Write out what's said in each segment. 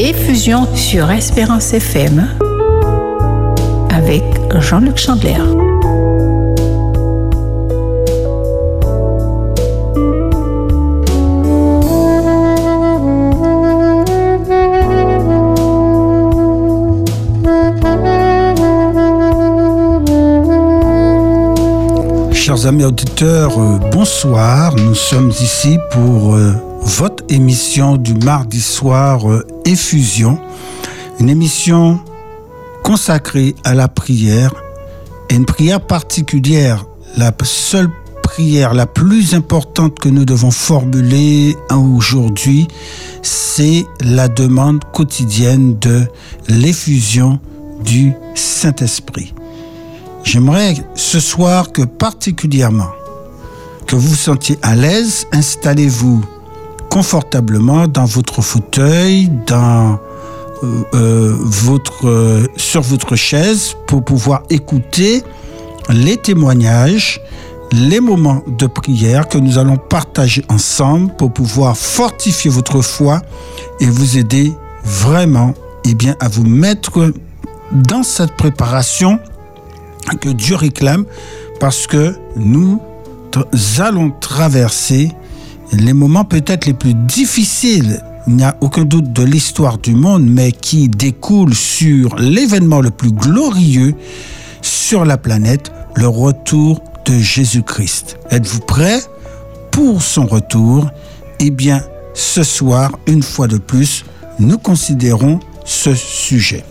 Effusion sur Espérance FM avec Jean-Luc Chandler. Chers amis auditeurs, euh, bonsoir. Nous sommes ici pour euh, votre émission du mardi soir euh, Effusion, une émission consacrée à la prière. Et une prière particulière, la seule prière la plus importante que nous devons formuler aujourd'hui, c'est la demande quotidienne de l'effusion du Saint-Esprit. J'aimerais ce soir que particulièrement que vous vous sentiez à l'aise, installez-vous confortablement dans votre fauteuil, dans euh, euh, votre, euh, sur votre chaise pour pouvoir écouter les témoignages, les moments de prière que nous allons partager ensemble pour pouvoir fortifier votre foi et vous aider vraiment eh bien, à vous mettre dans cette préparation que Dieu réclame parce que nous allons traverser les moments peut-être les plus difficiles, il n'y a aucun doute de l'histoire du monde, mais qui découlent sur l'événement le plus glorieux sur la planète, le retour de Jésus-Christ. Êtes-vous prêts pour son retour? Eh bien, ce soir, une fois de plus, nous considérons ce sujet.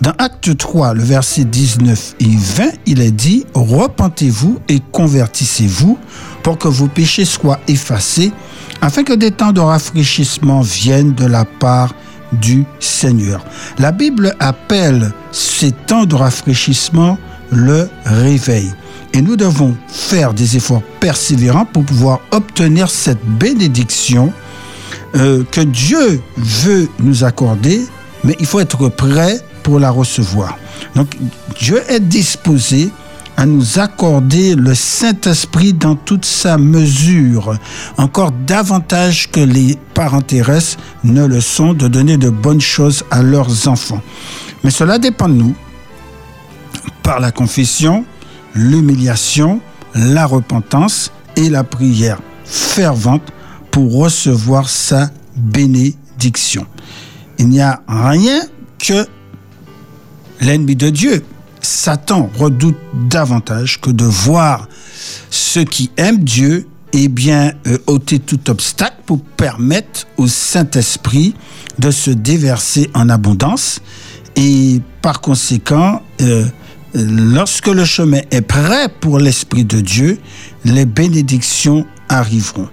Dans Acte 3, le verset 19 et 20, il est dit, Repentez-vous et convertissez-vous pour que vos péchés soient effacés, afin que des temps de rafraîchissement viennent de la part du Seigneur. La Bible appelle ces temps de rafraîchissement le réveil. Et nous devons faire des efforts persévérants pour pouvoir obtenir cette bénédiction euh, que Dieu veut nous accorder, mais il faut être prêt pour la recevoir. Donc Dieu est disposé à nous accorder le Saint-Esprit dans toute sa mesure, encore davantage que les parents terrestres ne le sont, de donner de bonnes choses à leurs enfants. Mais cela dépend de nous, par la confession, l'humiliation, la repentance et la prière fervente pour recevoir sa bénédiction. Il n'y a rien que l'ennemi de Dieu, Satan, redoute davantage que de voir ceux qui aiment Dieu eh bien, euh, ôter tout obstacle pour permettre au Saint-Esprit de se déverser en abondance. Et par conséquent, euh, lorsque le chemin est prêt pour l'Esprit de Dieu, les bénédictions arriveront.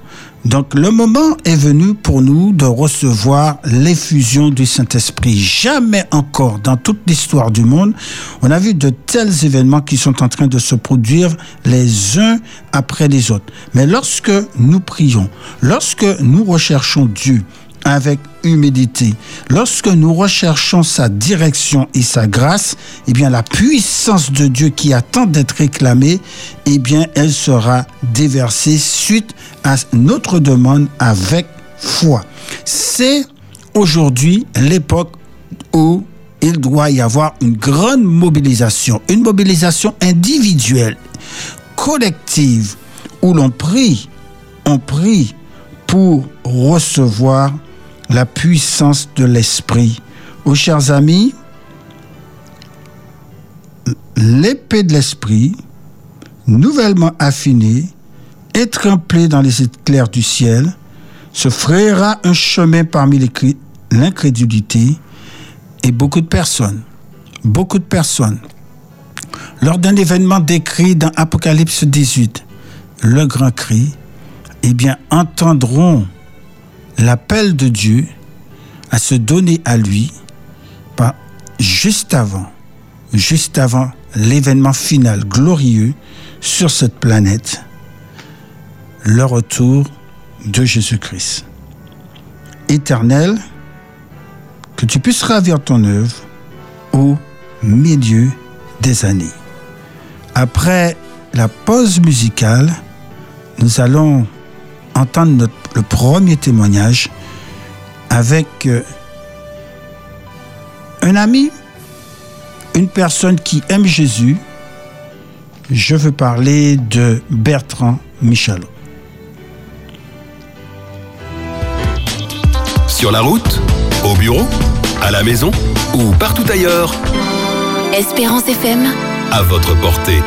Donc le moment est venu pour nous de recevoir l'effusion du Saint-Esprit. Jamais encore dans toute l'histoire du monde, on a vu de tels événements qui sont en train de se produire les uns après les autres. Mais lorsque nous prions, lorsque nous recherchons Dieu, avec humilité. Lorsque nous recherchons sa direction et sa grâce, eh bien la puissance de Dieu qui attend d'être réclamée, eh bien elle sera déversée suite à notre demande avec foi. C'est aujourd'hui l'époque où il doit y avoir une grande mobilisation, une mobilisation individuelle, collective, où l'on prie, on prie pour recevoir la puissance de l'esprit. Aux chers amis, l'épée de l'esprit, nouvellement affinée, et tremplée dans les éclairs du ciel, se frayera un chemin parmi l'incrédulité et beaucoup de personnes, beaucoup de personnes, lors d'un événement décrit dans Apocalypse 18, le grand cri, eh bien, entendront l'appel de Dieu à se donner à lui juste avant, juste avant l'événement final glorieux sur cette planète, le retour de Jésus-Christ. Éternel, que tu puisses ravir ton œuvre au milieu des années. Après la pause musicale, nous allons entendre le premier témoignage avec euh, Un ami, une personne qui aime Jésus, je veux parler de Bertrand Michalot. Sur la route, au bureau, à la maison ou partout ailleurs, Espérance FM. à votre portée.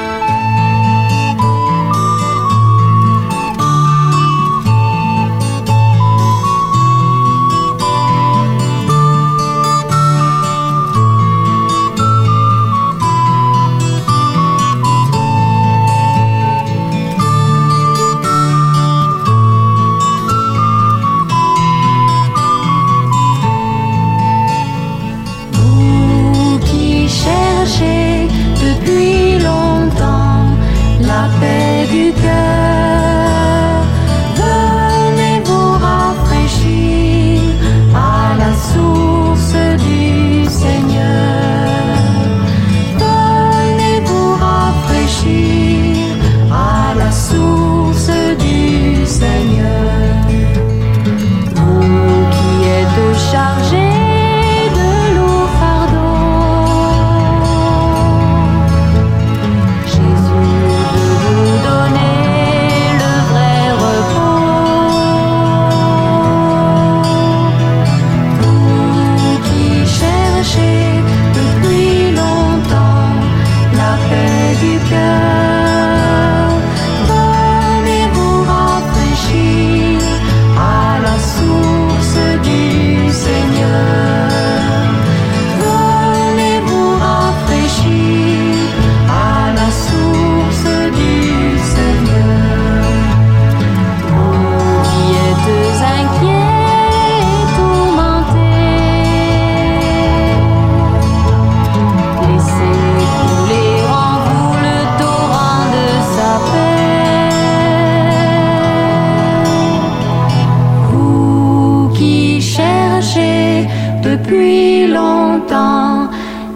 Depuis longtemps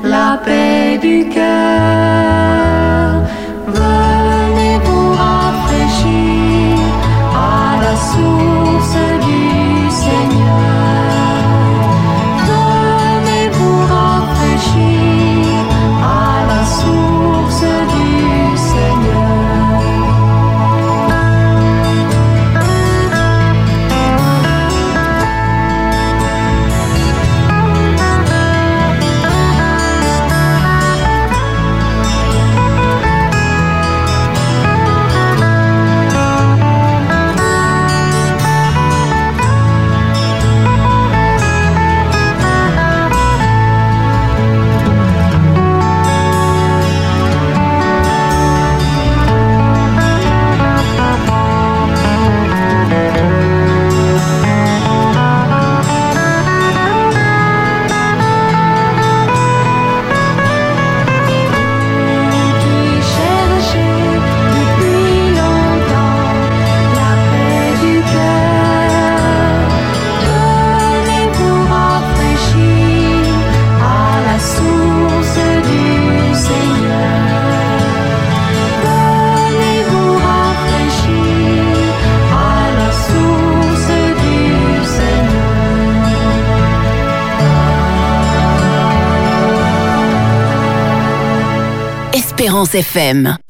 la paix du cœur,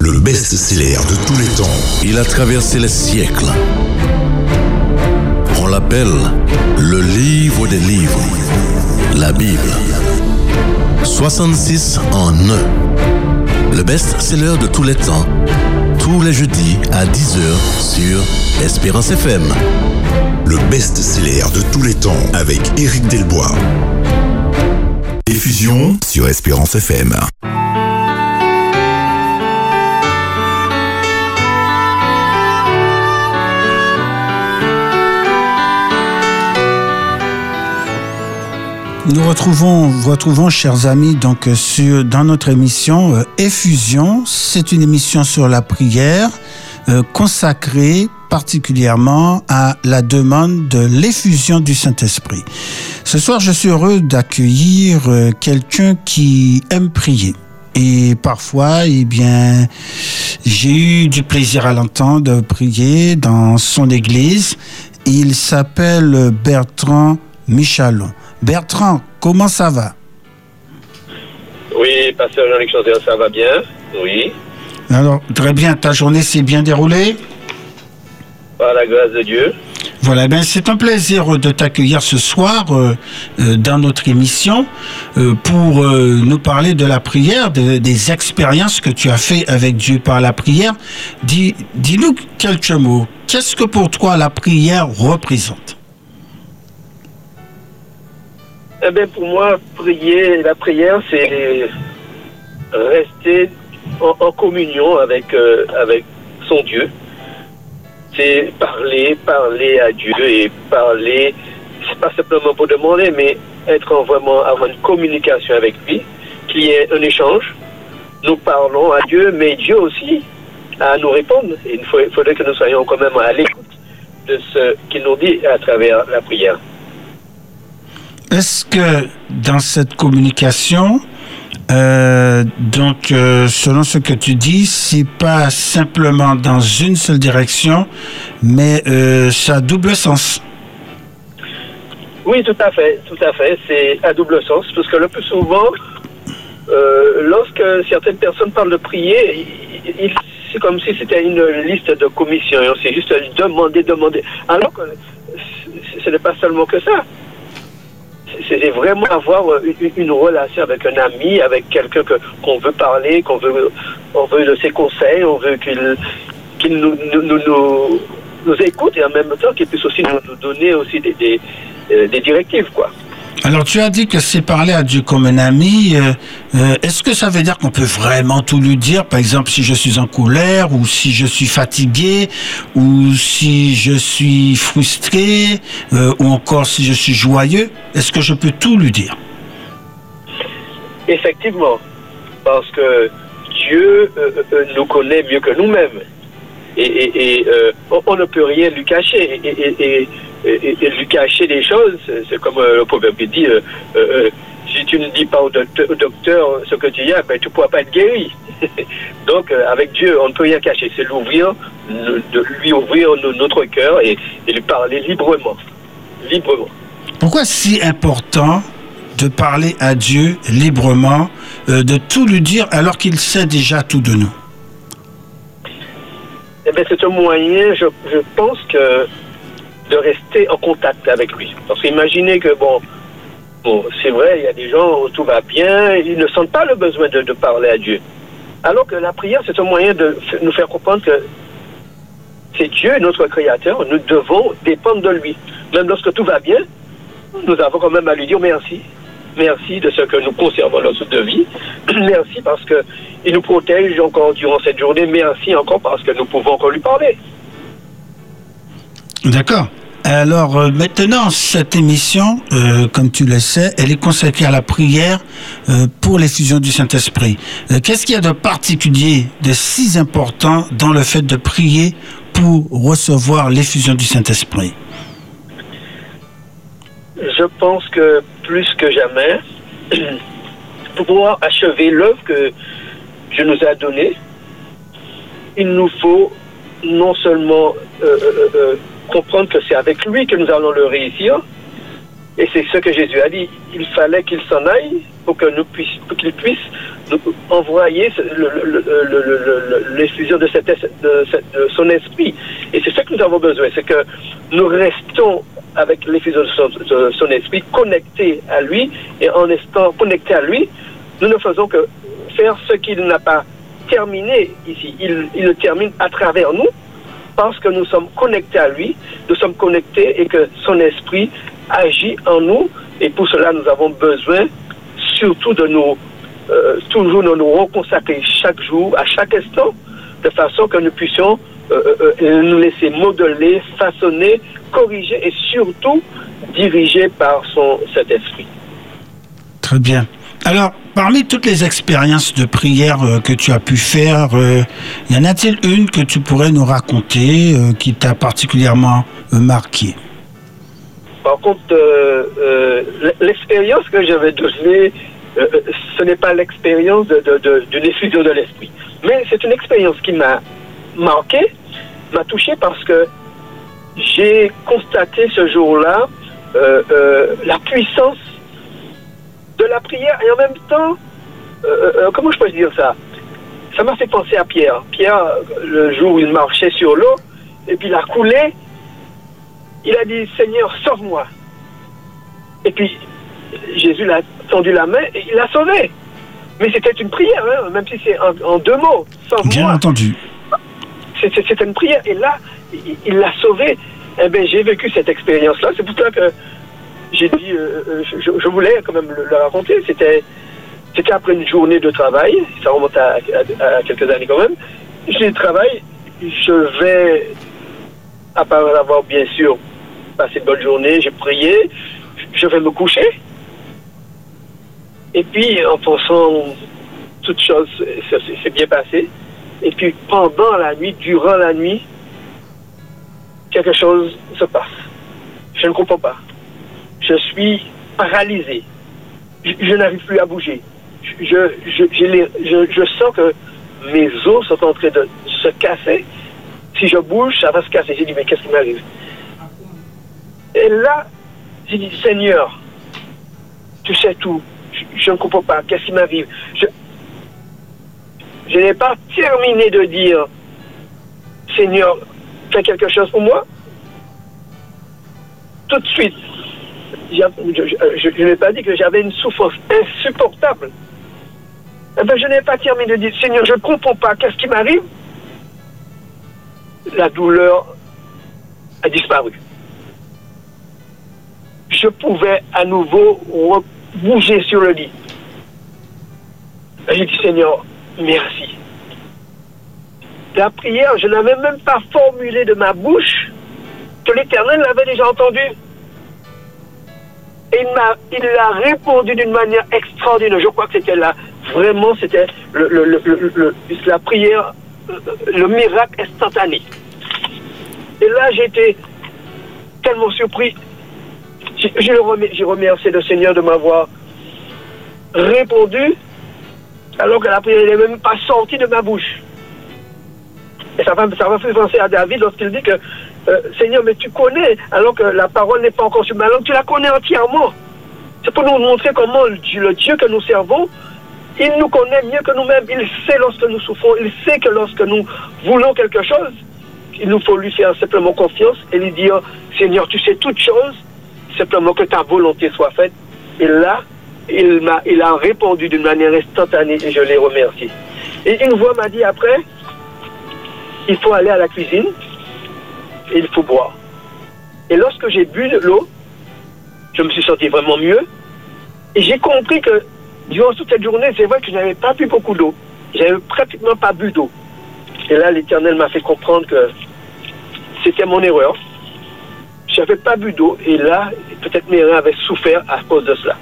Le best-seller de tous les temps. Il a traversé les siècles. On l'appelle le livre des livres, la Bible. 66 en un. Le best-seller de tous les temps, tous les jeudis à 10h sur Espérance FM. Le best-seller de tous les temps avec Éric Delbois. Diffusion sur Espérance FM. Nous retrouvons, retrouvons, chers amis, donc euh, sur, dans notre émission euh, Effusion. C'est une émission sur la prière euh, consacrée particulièrement à la demande de l'effusion du Saint-Esprit. Ce soir, je suis heureux d'accueillir euh, quelqu'un qui aime prier. Et parfois, eh bien, j'ai eu du plaisir à l'entendre prier dans son église. Il s'appelle Bertrand Michalon. Bertrand, comment ça va? Oui, pasteur Jean-Luc ça va bien? Oui, Alors, très bien, ta journée s'est bien déroulée? Par la grâce de Dieu. Voilà, ben c'est un plaisir de t'accueillir ce soir euh, euh, dans notre émission euh, pour nous parler de la prière, de- des expériences que tu as fait avec Dieu par la prière. Dis, dis-nous quelques mots. Qu'est-ce que pour toi la prière représente? Eh bien, pour moi, prier, la prière, c'est rester en, communion avec, euh, avec son Dieu. C'est parler, parler à Dieu et parler, c'est pas simplement pour demander, mais être en vraiment, avoir une communication avec lui, qu'il y ait un échange. Nous parlons à Dieu, mais Dieu aussi à nous répondre. Il faudrait que nous soyons quand même à l'écoute de ce qu'il nous dit à travers la prière. Est-ce que dans cette communication, euh, donc euh, selon ce que tu dis, c'est pas simplement dans une seule direction, mais euh, ça a double sens? Oui, tout à fait, tout à fait. C'est à double sens, parce que le plus souvent, lorsque certaines personnes parlent de prier, c'est comme si c'était une liste de commissions. s'est juste demander, demander. Alors que ce n'est pas seulement que ça. C'est vraiment avoir euh, une, une relation avec un ami, avec quelqu'un que- qu'on veut parler, qu'on veut, on veut de ses conseils, on veut qu'il nous, nous, nous, écoute et en même temps qu'il puisse aussi nous, nous donner aussi des, des, euh, des directives, quoi. Alors tu as dit que c'est parler à Dieu comme un ami. euh, euh, Est-ce que ça veut dire qu'on peut vraiment tout lui dire? Par exemple, si je suis en colère ou si je suis fatigué ou si je suis frustré euh, ou encore si je suis joyeux. Est-ce que je peux tout lui dire? Effectivement, parce que Dieu nous connaît mieux que nous-mêmes. Et, on, ne peut rien lui cacher. Et- et- lui cacher des choses, c'est comme euh, le proverbe dit, euh, euh, si tu ne dis pas au docteur, au docteur ce que tu as, ben, tu ne pourras pas être guéri. Donc avec Dieu, on ne peut rien cacher. C'est l'ouvrir, de lui ouvrir no- notre cœur et, et lui parler librement. Librement. Pourquoi si important de parler à Dieu librement, de tout lui dire alors qu'il sait déjà tout de nous? Eh bien, c'est un moyen, je, je pense que de rester en contact avec lui. Parce qu'imaginez que, bon, c'est vrai, il y a des gens où tout va bien, ils ne sentent pas le besoin de, parler à Dieu. Alors que la prière, c'est un moyen de nous faire comprendre que c'est Dieu, notre Créateur, nous devons dépendre de lui. Même lorsque tout va bien, nous avons quand même à lui dire merci. Merci de ce que nous conservons notre vie. Merci parce que il nous protège encore durant cette journée. Merci encore parce que nous pouvons encore lui parler. D'accord. Alors euh, maintenant, cette émission, euh, comme tu le sais, elle est consacrée à la prière euh, pour l'effusion du Saint-Esprit. Qu'est-ce qu'il y a de particulier, de si important dans le fait de prier pour recevoir l'effusion du Saint-Esprit? Je pense que plus que jamais, pour pouvoir achever l'œuvre que Dieu nous a donnée, il nous faut non seulement comprendre que c'est avec lui que nous allons le réussir, et c'est ce que Jésus a dit, il fallait qu'il s'en aille pour que nous puissions, qu'il puisse nous envoyer ce- le- l'effusion de, son esprit. Et c'est ce que nous avons besoin, c'est que nous restons avec l'effusion de son, de son esprit connectés à lui, et en restant connectés à lui, nous ne faisons que faire ce qu'il n'a pas terminé ici. Il le termine à travers nous, parce que nous sommes connectés à lui, nous sommes connectés et que son esprit agit en nous. Et pour cela, nous avons besoin surtout de nous, euh, toujours de nous reconsacrer chaque jour, à chaque instant, de façon que nous puissions euh, euh, nous laisser modeler, façonner, corriger et surtout diriger par son, cet esprit. Très bien. Alors, parmi toutes les expériences de prière euh, que tu as pu faire, euh, y en a-t-il une que tu pourrais nous raconter euh, qui t'a particulièrement marqué? Par contre, l'expérience que j'avais donnée, euh, euh, ce n'est pas l'expérience d'une de, de, effusion de l'esprit. Mais c'est une expérience qui m'a marqué, m'a touché parce que j'ai constaté ce jour-là la puissance de la prière et en même temps euh, euh, comment je peux dire ça? Ça m'a fait penser à Pierre. Pierre, euh, le jour où il marchait sur l'eau, et puis il a coulé, il a dit Seigneur, sauve-moi. Et puis Jésus l'a tendu la main et il l'a sauvé. Mais c'était une prière, hein, même si c'est en, en deux mots. Sauve-moi. Bien entendu. C'était une prière. Et là, il il l'a sauvé. Eh bien, j'ai vécu cette expérience-là. C'est pour ça que j'ai dit, euh, euh, je, voulais quand même le, raconter. C'était, c'était après une journée de travail. Ça remonte à, quelques années quand même. J'ai travail. Je vais, après avoir bien sûr passé une bonne journée, j'ai prié. Je vais me coucher. Et puis, en pensant ça s'est s'est bien passé. Et puis pendant la nuit, durant la nuit, quelque chose se passe. Je ne comprends pas. Je suis paralysé. Je, n'arrive plus à bouger. Je, je, je, sens que mes os sont en train de se casser. Si je bouge, ça va se casser. J'ai dit, mais qu'est-ce qui m'arrive? Et là, j'ai dit, Seigneur, tu sais tout. Je, ne comprends pas. Qu'est-ce qui m'arrive? Je- n'ai pas terminé de dire Seigneur, fais quelque chose pour moi. Tout de suite, je, n'ai pas dit que j'avais une souffrance insupportable. Eh ben, je n'ai pas terminé de dire Seigneur, je ne comprends pas, qu'est-ce qui m'arrive? La douleur a disparu. Je pouvais à nouveau bouger sur le lit. J'ai dit Seigneur, merci. La prière, je n'avais même pas formulé de ma bouche que l'Éternel l'avait déjà entendue. Et il m'a, il a répondu d'une manière extraordinaire. Je crois que c'était là, vraiment, c'était le, le- le- la prière, euh, le miracle instantané. Et là, j'étais tellement surpris. Je le remer- j'ai remercié le Seigneur de m'avoir répondu alors que la prière n'est même pas sortie de ma bouche. Et ça va, ça faire penser à David lorsqu'il dit que euh, Seigneur, mais tu connais, alors que la parole n'est pas encore sur ma langue, tu la connais entièrement. C'est pour nous montrer comment le Dieu, le Dieu que nous servons, il nous connaît mieux que nous-mêmes. Il sait lorsque nous souffrons, il sait que lorsque nous voulons quelque chose, il nous faut lui faire simplement confiance et lui dire Seigneur, tu sais toutes choses, simplement que ta volonté soit faite. Et là, il m'a, il a répondu d'une manière instantanée et je l'ai remercié. Et une voix m'a dit après, il faut aller à la cuisine et il faut boire. Et lorsque j'ai bu de l'eau, je me suis senti vraiment mieux. Et j'ai compris que durant toute cette journée, c'est vrai que je n'avais pas bu beaucoup d'eau. J'avais pratiquement pas bu d'eau. Et là, l'Éternel m'a fait comprendre que c'était mon erreur. Je n'avais pas bu d'eau. Et là, peut-être mes reins avaient souffert à cause de cela.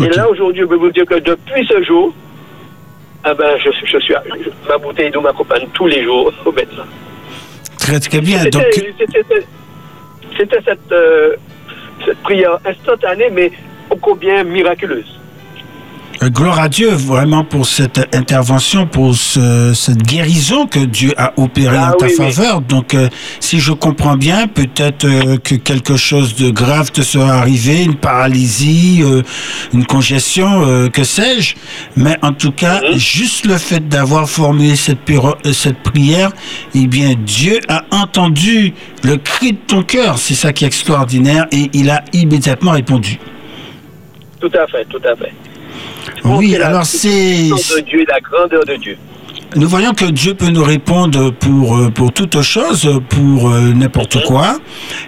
Et là, aujourd'hui, je peux vous dire que depuis ce jour, ah ben, je, je suis, je- ma bouteille d'eau m'accompagne tous les jours au médecin. Bien. Donc, c'était cette, euh, cette prière instantanée, mais ô combien miraculeuse. Euh, Gloire à Dieu vraiment pour cette intervention, pour ce- cette guérison que Dieu a opérée Ah en ta oui. faveur. Donc, euh, si je comprends bien, peut-être euh, que quelque chose de grave te sera arrivé, une paralysie, euh, une congestion, euh, que sais-je. Mais en tout cas, Mhm. juste le fait d'avoir formulé cette, cette prière, eh bien, Dieu a entendu le cri de ton cœur. C'est ça qui est extraordinaire et il a immédiatement répondu. Tout à fait, tout à fait. Oui, alors c'est... puissance de Dieu, la grandeur de Dieu. Nous voyons que Dieu peut nous répondre pour, euh, pour toute chose, pour euh, n'importe quoi.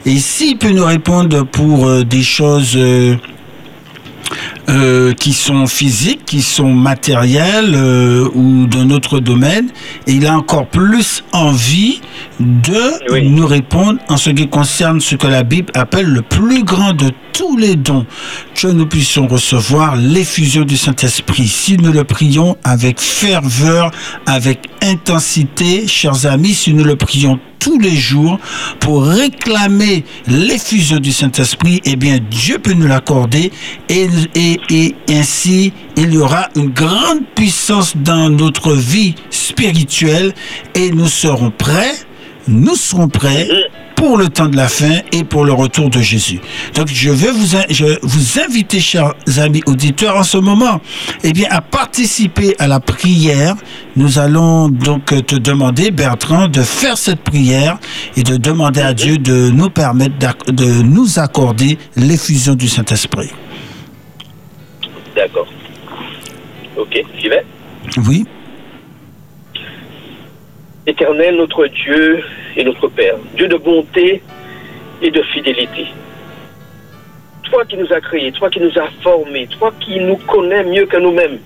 Et s'il peut nous répondre pour euh, des choses euh, euh, qui sont physiques, qui sont matérielles euh, ou d'un autre domaine, et il a encore plus envie de Oui. nous répondre en ce qui concerne ce que la Bible appelle le plus grand de tous les dons, que nous puissions recevoir l'effusion du Saint-Esprit. Si nous le prions avec ferveur, avec intensité, chers amis, si nous le prions tous les jours pour réclamer l'effusion du Saint-Esprit, eh bien Dieu peut nous l'accorder et, et, et ainsi il y aura une grande puissance dans notre vie spirituelle et nous serons prêts, nous serons prêts pour le temps de la fin et pour le retour de Jésus. Donc je veux vous, je vous inviter, chers amis auditeurs, en ce moment, eh bien, à participer à la prière. Nous allons donc te demander, Bertrand, de faire cette prière et de demander à Dieu de nous permettre de nous accorder l'effusion du Saint-Esprit. Ok, j'y vais. Oui, Éternel, notre Dieu et notre Père, Dieu de bonté et de fidélité. Toi qui nous as créés, toi qui nous as formés, toi qui nous connais mieux que nous-mêmes.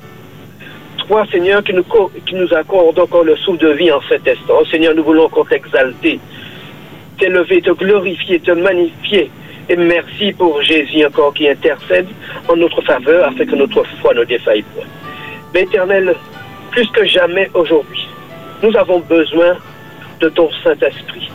Toi, Seigneur, qui nous, co- qui nous accorde encore le souffle de vie en cet instant. Oh, Seigneur, nous voulons encore t'exalter, t'élever, te glorifier, te magnifier. Et merci pour Jésus encore qui intercède en notre faveur afin que notre foi ne défaille point. Mais éternel, plus que jamais aujourd'hui, nous avons besoin de ton Saint-Esprit.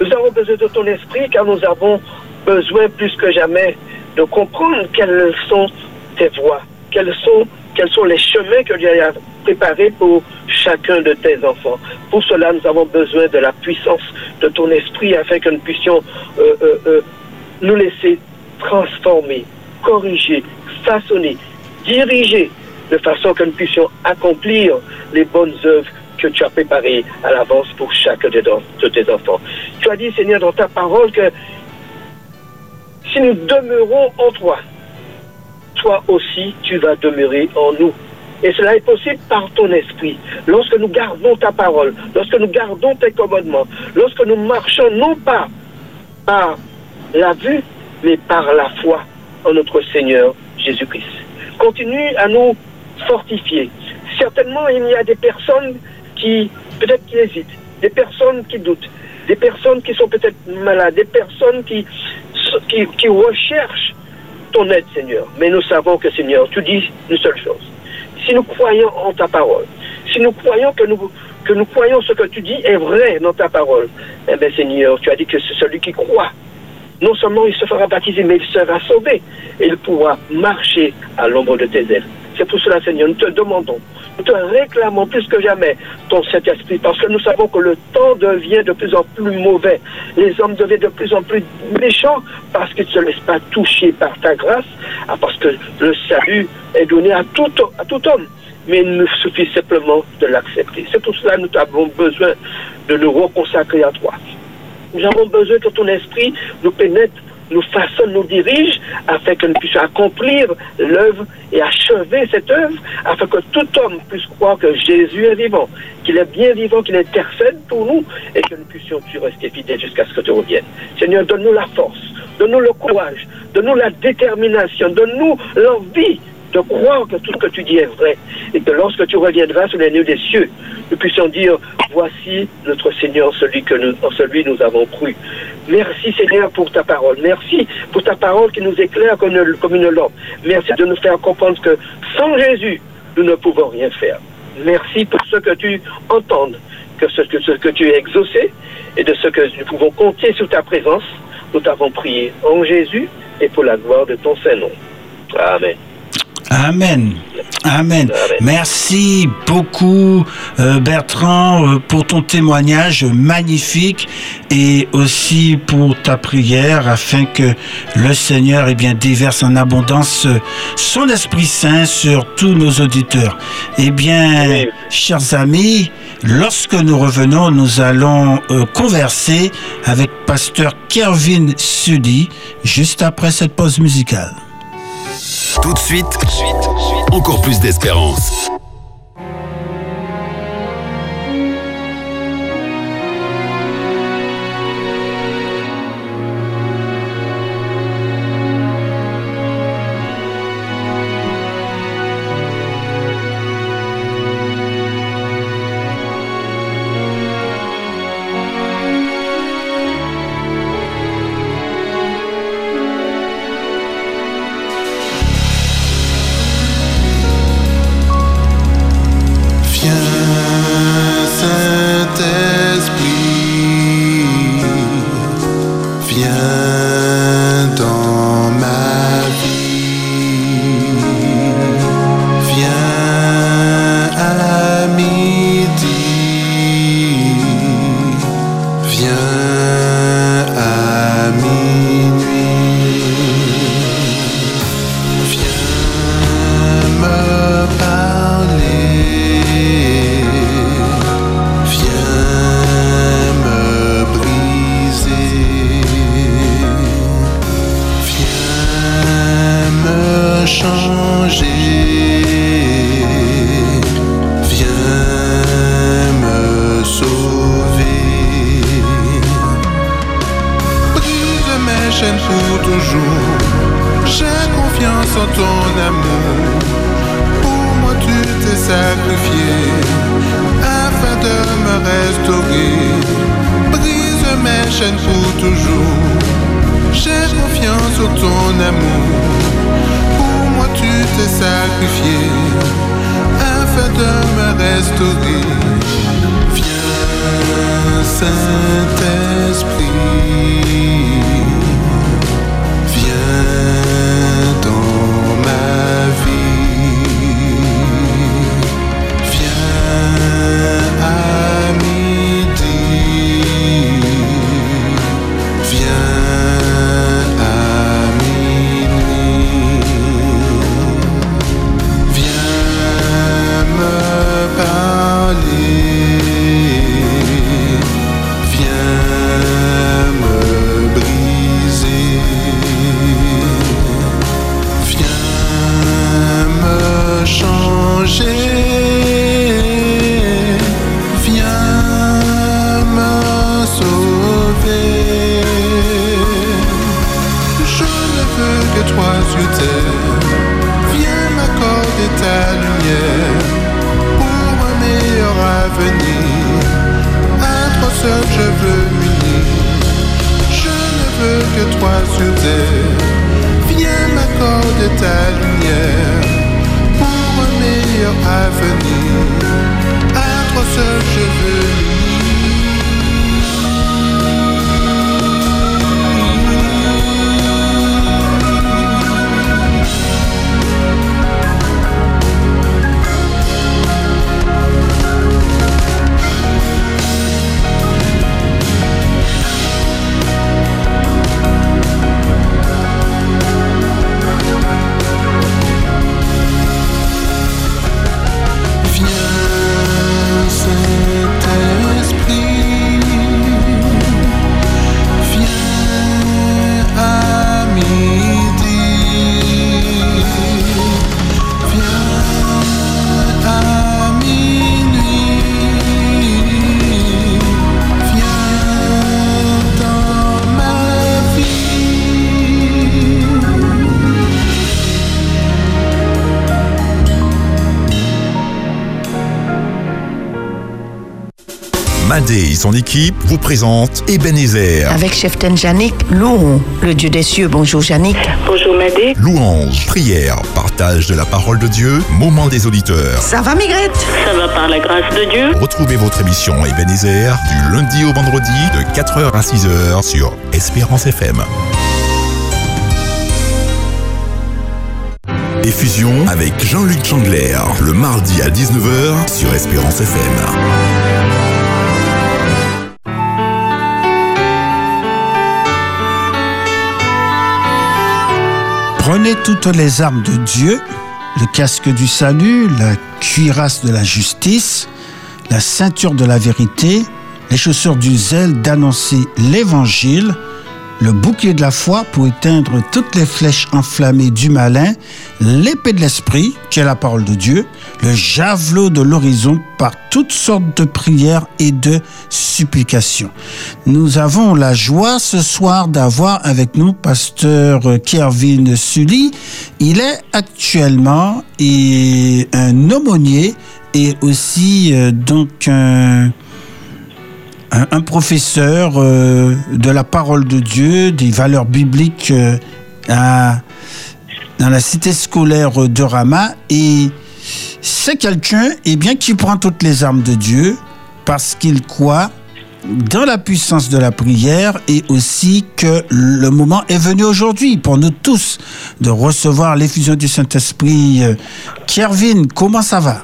Nous avons besoin de ton esprit car nous avons besoin plus que jamais de comprendre quelles sont tes voies, quels sont, les chemins que tu as préparés pour chacun de tes enfants. Pour cela, nous avons besoin de la puissance de ton esprit afin que nous puissions euh, euh, euh, nous laisser transformer, corriger, façonner, diriger de façon que nous puissions accomplir les bonnes œuvres que tu as préparées à l'avance pour chacun de, de tes enfants. Tu as dit, Seigneur, dans ta parole que si nous demeurons en toi, toi aussi, tu vas demeurer en nous. Et cela est possible par ton esprit. Lorsque nous gardons ta parole, lorsque nous gardons tes commandements, lorsque nous marchons non pas par la vue, mais par la foi en notre Seigneur Jésus-Christ. Continue à nous fortifier. Certainement, il y a des personnes qui, peut-être qui hésitent, des personnes qui doutent, des personnes qui sont peut-être malades, des personnes qui, qui, qui recherchent ton aide, Seigneur. Mais nous savons que, Seigneur, tu dis une seule chose. Si nous croyons en ta parole, si nous croyons que nous, que nous croyons ce que tu dis est vrai dans ta parole, eh bien, Seigneur, tu as dit que c'est celui qui croit. Non seulement il se fera baptiser, mais il sera sauvé. Et il pourra marcher à l'ombre de tes ailes. C'est pour cela, Seigneur, nous te demandons, nous te réclamons plus que jamais ton Saint-Esprit, parce que nous savons que le temps devient de plus en plus mauvais. Les hommes deviennent de plus en plus méchants parce qu'ils ne se laissent pas toucher par ta grâce, ah, parce que le salut est donné à tout, homme. Mais il nous suffit simplement de l'accepter. C'est pour cela nous avons besoin de nous reconsacrer à toi. Nous avons besoin que ton esprit nous pénètre, nous façonne, nous dirige, afin que nous puissions accomplir l'œuvre et achever cette œuvre, afin que tout homme puisse croire que Jésus est vivant, qu'il est bien vivant, qu'il intercède pour nous, et que nous puissions tu rester fidèles jusqu'à ce que tu reviennes. Seigneur, donne-nous la force, donne-nous le courage, donne-nous la détermination, donne-nous l'envie de croire que tout ce que tu dis est vrai et que lorsque tu reviendras sur les nœuds des cieux, nous puissions dire voici notre Seigneur, celui que nous, en celui nous avons cru. Merci Seigneur pour ta parole. Merci pour ta parole qui nous éclaire comme une, lampe. Merci de nous faire comprendre que sans Jésus, nous ne pouvons rien faire. Merci pour ce que tu entendes, que ce que, ce que tu as exaucé et de ce que nous pouvons compter sur ta présence. Nous t'avons prié en Jésus et pour la gloire de ton Saint-Nom. Amen. Amen. Amen. Merci beaucoup euh, Bertrand euh, pour ton témoignage magnifique et aussi pour ta prière afin que le Seigneur eh bien, déverse en abondance son Esprit Saint sur tous nos auditeurs. Eh bien, Oui. chers amis, lorsque nous revenons, nous allons euh, converser avec pasteur Kervin Sudi juste après cette pause musicale. Tout de suite, encore plus d'espérance. Que toi sur terre. Viens m'accorder ta lumière pour un meilleur avenir. À toi seul je veux Madé et son équipe vous présentent Ebenezer. Avec chef Janik, louons le Dieu des cieux. Bonjour Janik. Bonjour Madé. Louange, prière, partage de la parole de Dieu, moment des auditeurs. Ça va Migrette Ça va par la grâce de Dieu Retrouvez votre émission Ebenezer du lundi au vendredi de 4h à 6h sur Espérance FM. Effusion avec Jean-Luc Chandler, le mardi à 19h sur Espérance FM. Prenez toutes les armes de Dieu, le casque du salut, la cuirasse de la justice, la ceinture de la vérité, les chaussures du zèle d'annoncer l'évangile, le bouclier de la foi pour éteindre toutes les flèches enflammées du malin, l'épée de l'esprit, qui est la parole de Dieu, le javelot de l'horizon par toutes sortes de prières et de supplications. Nous avons la joie ce soir d'avoir avec nous pasteur Kervin Sully. Il est actuellement un aumônier et aussi euh, donc un un, professeur euh, de la parole de Dieu, des valeurs bibliques euh, dans la cité scolaire de Rama. Et c'est quelqu'un eh bien, qui prend toutes les armes de Dieu parce qu'il croit dans la puissance de la prière et aussi que le moment est venu aujourd'hui pour nous tous de recevoir l'effusion du Saint-Esprit. Euh, Kervin, comment ça va?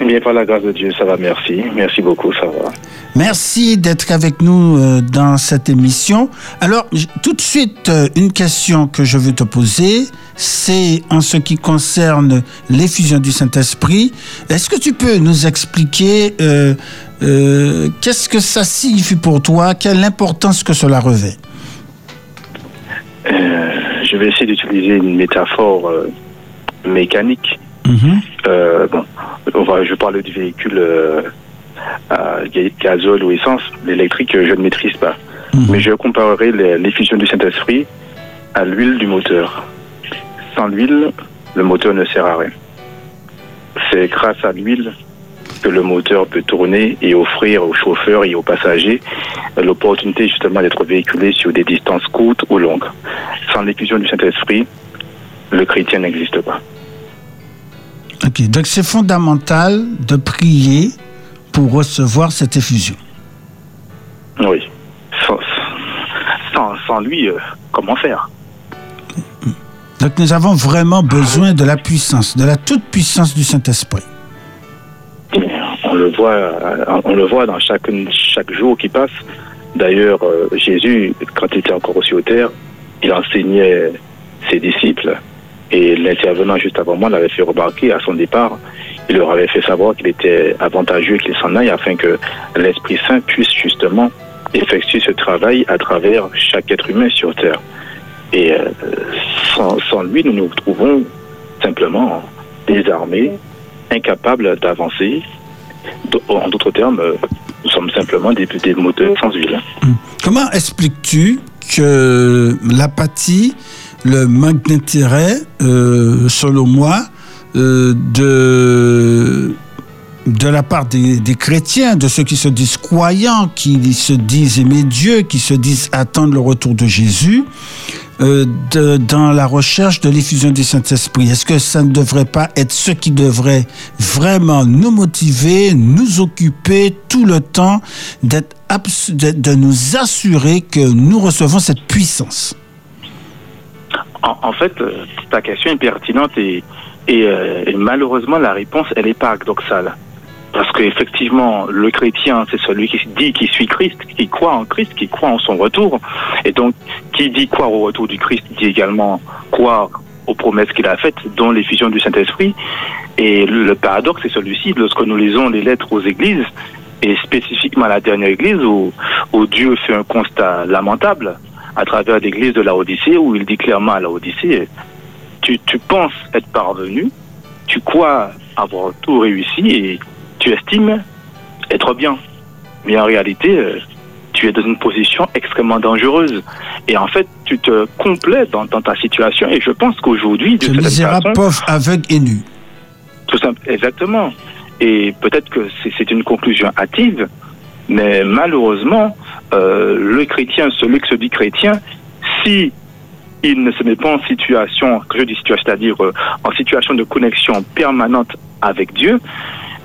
Bien, par la grâce de Dieu, ça va, merci. Merci beaucoup, ça va. Merci d'être avec nous euh, dans cette émission. Alors, tout de suite, euh, une question que je veux te poser, c'est en ce qui concerne l'effusion du Saint-Esprit. Est-ce que tu peux nous expliquer euh, euh, qu'est-ce que ça signifie pour toi, quelle importance que cela revêt? Euh, je vais essayer d'utiliser une métaphore euh, mécanique. Euh, bon, on va, je parle du véhicule euh, à gazole ou essence. L'électrique, je ne maîtrise pas. Mais je comparerai l'effusion du Saint-Esprit à l'huile du moteur. Sans l'huile, le moteur ne sert à rien. C'est grâce à l'huile que le moteur peut tourner et offrir aux chauffeurs et aux passagers l'opportunité justement d'être véhiculés sur des distances courtes ou longues. Sans l'effusion du Saint-Esprit, le chrétien n'existe pas. Ok, donc c'est fondamental de prier pour recevoir cette effusion. Oui. Sans, sans- sans lui, euh, comment faire? Donc nous avons vraiment besoin de la puissance, de la toute puissance du Saint-Esprit. On le voit, euh, on le voit dans chaque, chaque jour qui passe. D'ailleurs, euh, Jésus, quand il était encore sur terre, il enseignait ses disciples. Et l'intervenant juste avant moi l'avait fait remarquer à son départ. Il leur avait fait savoir qu'il était avantageux qu'il s'en aille afin que l'Esprit Saint puisse justement effectuer ce travail à travers chaque être humain sur terre. Et euh, sans, lui, nous nous retrouvons simplement désarmés, incapables d'avancer. En d'autres termes, euh, nous sommes simplement des, des moteurs sans huile. Comment expliques-tu que l'apathie, le manque d'intérêt, euh, selon moi, euh, de, de la part des, chrétiens, de ceux qui se disent croyants, qui se disent aimer Dieu, qui se disent attendre le retour de Jésus, euh, dans la recherche de l'effusion du Saint-Esprit. Est-ce que ça ne devrait pas être ce qui devrait vraiment nous motiver, nous occuper tout le temps, d'être de nous assurer que nous recevons cette puissance? En, en fait, euh, ta question est pertinente et, et, euh, et malheureusement, la réponse, elle est paradoxale. Parce qu'effectivement, le chrétien, c'est celui qui dit qu'il suit Christ, qui croit en Christ, qui croit en son retour. Et donc, qui dit croire au retour du Christ, dit également croire aux promesses qu'il a faites, dont l'effusion du Saint-Esprit. Et le paradoxe, c'est celui-ci, lorsque nous lisons les lettres aux églises, et spécifiquement à la dernière église, où, où Dieu fait un constat lamentable, à travers l'église de la Odyssée, où il dit clairement à la Odyssée, tu, tu penses être parvenu, tu crois avoir tout réussi et tu estimes être bien. Mais en réalité, euh, tu es dans une position extrêmement dangereuse. Et en fait, tu te complais dans, dans ta situation. Et je pense qu'aujourd'hui, de Ce certaine misérable pauvre aveugle et nu. tout simple, exactement. Et peut-être que c'est une conclusion hâtive, mais malheureusement, euh, le chrétien, celui qui se dit chrétien, si il ne se met pas en situation, je dis situation, c'est-à-dire euh, en situation de connexion permanente avec Dieu,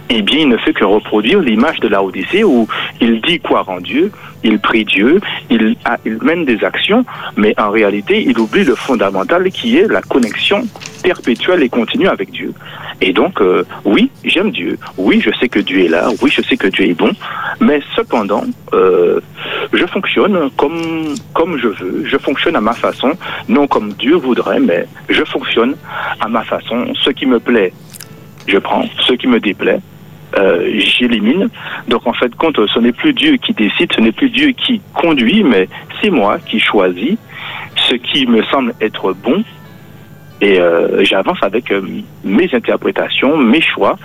eh bien, il ne fait que reproduire l'image de la Odyssée où il dit croire en Dieu, il prie Dieu, il mène des actions, mais en réalité, il oublie le fondamental qui est la connexion perpétuelle et continue avec Dieu. Et donc, euh, oui, j'aime Dieu, oui, je sais que Dieu est là, oui, je sais que Dieu est bon, mais cependant, euh, je fonctionne comme, comme je veux, je fonctionne à ma façon, non comme Dieu voudrait, mais je fonctionne à ma façon. Ce qui me plaît, je prends, ce qui me déplaît, euh, j'élimine. Donc en fait, compte, ce n'est plus Dieu qui décide, ce n'est plus Dieu qui conduit, mais c'est moi qui choisis ce qui me semble être bon. Et euh, j'avance avec euh, mes interprétations, mes choix,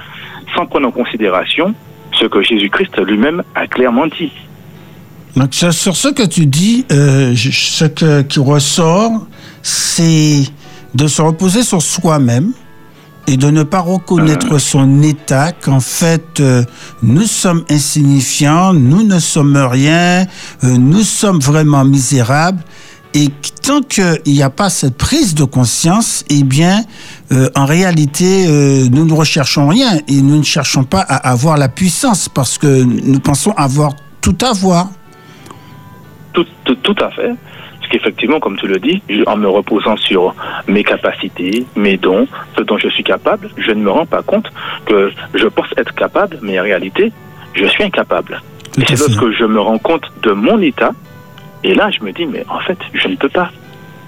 sans prendre en considération ce que Jésus-Christ lui-même a clairement dit. Donc, sur ce que tu dis, ce que- qui ressort, c'est de se reposer sur soi-même et de ne pas reconnaître son état, qu'en fait, euh, nous sommes insignifiants, nous ne sommes rien, euh, nous sommes vraiment misérables. Et tant qu'il n'y a pas cette prise de conscience, eh bien, euh, en réalité, euh, nous ne recherchons rien et nous ne cherchons pas à avoir la puissance parce que nous pensons avoir tout avoir. Tout, tout, tout à fait. Qu'effectivement, comme tu le dis, en me reposant sur mes capacités, mes dons, ce dont je suis capable, je ne me rends pas compte que je pense être capable, mais en réalité, je suis incapable. Tout Et c'est lorsque je me rends compte de mon état, et là, je me dis, mais en fait, je ne peux pas.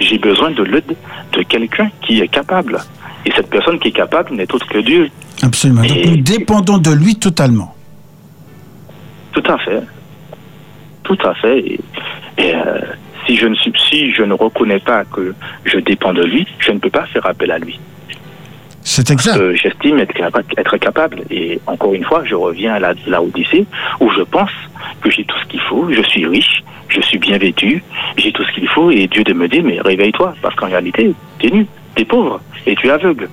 J'ai besoin de l'aide de quelqu'un qui est capable. Et cette personne qui est capable n'est autre que Dieu. Absolument. Donc Et- nous dépendons de lui totalement. Tout à fait. Tout à fait. Et, et, euh, si, je ne suis, si je ne reconnais pas que je dépends de lui, je ne peux pas faire appel à lui. C'est exact. j'estime être capable, être capable. Et encore une fois, je reviens à la, la Odyssée, où je pense que j'ai tout ce qu'il faut, je suis riche, je suis bien vêtu, j'ai tout ce qu'il faut, et Dieu de me dire, mais réveille-toi, parce qu'en réalité, tu es nu, tu es pauvre, et tu es aveugle.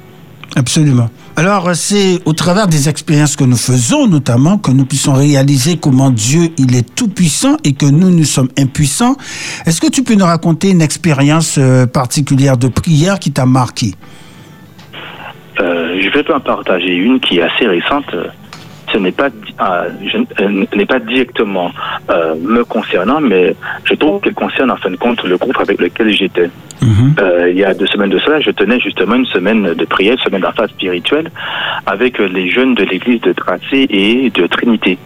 Absolument. Alors, c'est au travers des expériences que nous faisons, notamment, que nous puissions réaliser comment Dieu, il est tout puissant et que nous, nous sommes impuissants. Est-ce que tu peux nous raconter une expérience euh, particulière de prière qui t'a marqué? Euh, je vais en partager une qui est assez récente. Ce n'est pas, euh, je, euh, n'est pas directement euh, me concernant, mais je trouve qu'elle concerne en fin de compte le groupe avec lequel j'étais. Euh, il y a deux semaines de cela, je tenais justement une semaine de prière, une semaine d'affaires spirituelle, avec les jeunes de l'église de Tracé et de Trinité.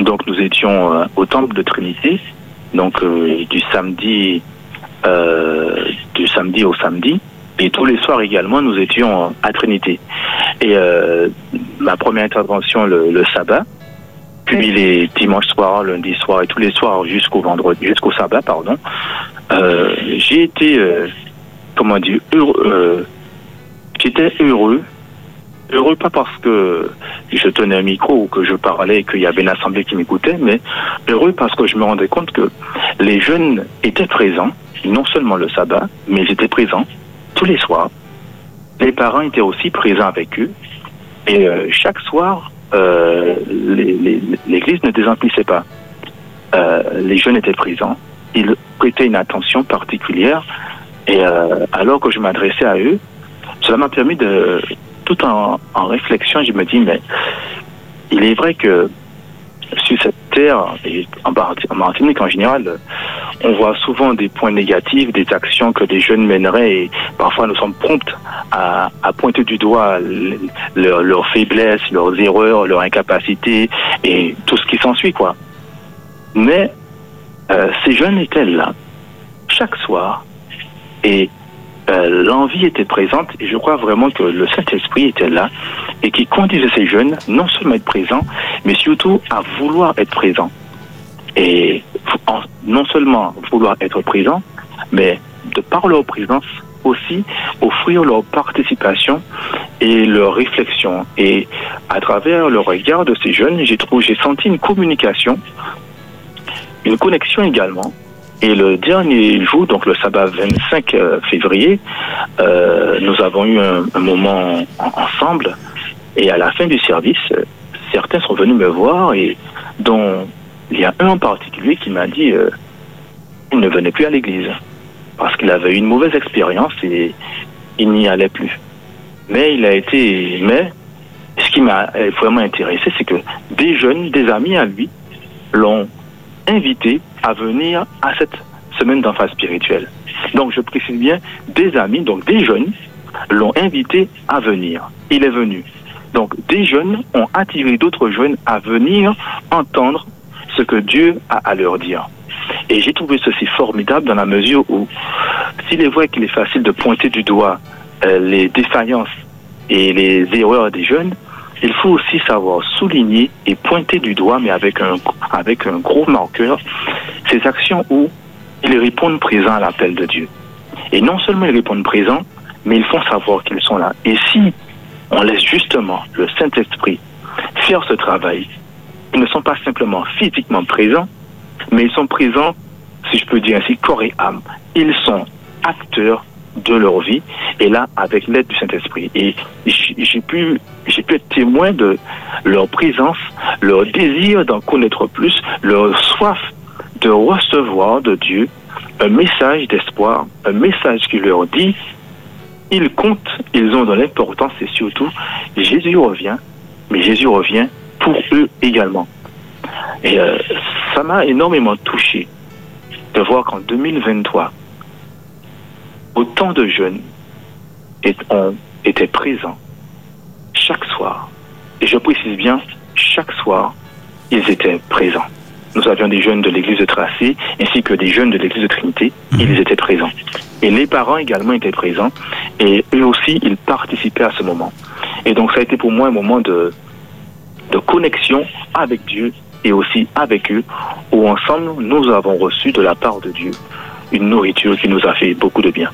Donc nous étions au temple de Trinité, donc du samedi, du samedi au samedi, et tous les soirs également nous étions à Trinité. Et euh, ma première intervention le, le sabbat, puis les dimanches soirs, lundi soir et tous les soirs jusqu'au vendredi, jusqu'au sabbat, pardon. Euh, j'ai été, euh, comment dire, heureux, euh, j'étais heureux. Heureux pas parce que je tenais un micro ou que je parlais et qu'il y avait une assemblée qui m'écoutait, mais heureux parce que je me rendais compte que les jeunes étaient présents, non seulement le sabbat, mais ils étaient présents tous les soirs. Les parents étaient aussi présents avec eux. Et euh, chaque soir, euh, l'église ne désemplissait pas. Euh, les jeunes étaient présents. Ils prêtaient une attention particulière. Et alors que je m'adressais à eux, cela m'a permis de, tout en réflexion, je me dis, mais il est vrai que sur cette terre, et en Marti- en Martinique en général, on voit souvent des points négatifs, des actions que des jeunes mèneraient et parfois nous sommes prompts à, pointer du doigt le- leur- leurs faiblesses, leurs erreurs, leur incapacité et tout ce qui s'ensuit, quoi. Mais euh, ces jeunes étaient là chaque soir et euh, l'envie était présente et je crois vraiment que le Saint-Esprit était là et qui conduisait ces jeunes non seulement à être présents, mais surtout à vouloir être présents. Et non seulement vouloir être présents, mais de par leur présence aussi offrir leur participation et leur réflexion. Et à travers le regard de ces jeunes, j'ai trouvé, j'ai senti une communication, une connexion également. Et le dernier jour, donc le sabbat 25 euh, février, euh, nous avons eu un, moment en- ensemble. Et à la fin du service, euh, certains sont venus me voir et dont il y a un en particulier qui m'a dit euh, il ne venait plus à l'église parce qu'il avait eu une mauvaise expérience et il n'y allait plus. Mais il a été, mais ce qui m'a vraiment intéressé, c'est que des jeunes, des amis à lui, l'ont invité à venir à cette semaine d'enfance spirituelle. Donc je précise bien des amis, donc des jeunes, l'ont invité à venir. Il est venu. Donc des jeunes ont attiré d'autres jeunes à venir entendre ce que Dieu a à leur dire. Et j'ai trouvé ceci formidable dans la mesure où, s'il est vrai qu'il est facile de pointer du doigt euh, les défaillances et les erreurs des jeunes, il faut aussi savoir souligner et pointer du doigt, mais avec un, avec un gros marqueur, ces actions où ils répondent présent à l'appel de Dieu. Et non seulement ils répondent présent, mais ils font savoir qu'ils sont là. Et si on laisse justement le Saint-Esprit faire ce travail, ils ne sont pas simplement physiquement présents, mais ils sont présents, si je peux dire ainsi, corps et âme. Ils sont acteurs de leur vie, et là, avec l'aide du Saint-Esprit. Et j'ai pu, j'ai pu être témoin de leur présence, leur désir d'en connaître plus, leur soif de recevoir de Dieu un message d'espoir, un message qui leur dit, ils comptent, ils ont de l'importance et surtout, Jésus revient, mais Jésus revient pour eux également. Et euh, ça m'a énormément touché de voir qu'en 2023, autant de jeunes ont- étaient présents chaque soir. Et je précise bien, chaque soir, ils étaient présents. Nous avions des jeunes de l'église de Tracé ainsi que des jeunes de l'église de Trinité. Ils étaient présents. Et les parents également étaient présents. Et eux aussi, ils participaient à ce moment. Et donc, ça a été pour moi un moment de, de connexion avec Dieu et aussi avec eux, où ensemble, nous avons reçu de la part de Dieu une nourriture qui nous a fait beaucoup de bien.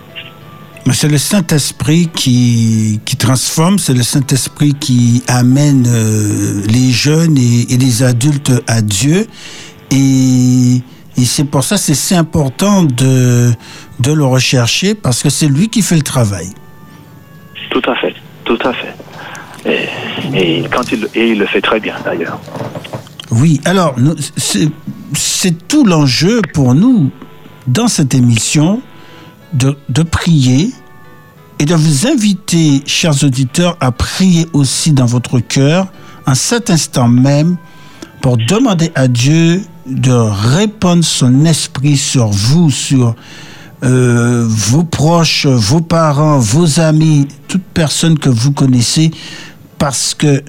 Mais c'est le Saint-Esprit qui, qui transforme, c'est le Saint-Esprit qui amène euh, les jeunes et, et les adultes à Dieu. Et, et c'est pour ça que c'est si important de, de le rechercher parce que c'est lui qui fait le travail. Tout à fait, tout à fait. Et, et quand il, et il le fait très bien d'ailleurs. Oui, alors c'est tout l'enjeu pour nous dans cette émission de, prier et de vous inviter, chers auditeurs, à prier aussi dans votre cœur en cet instant même pour demander à Dieu de répandre son esprit sur vous, sur euh, vos proches, vos parents, vos amis, toute personne que vous connaissez, parce que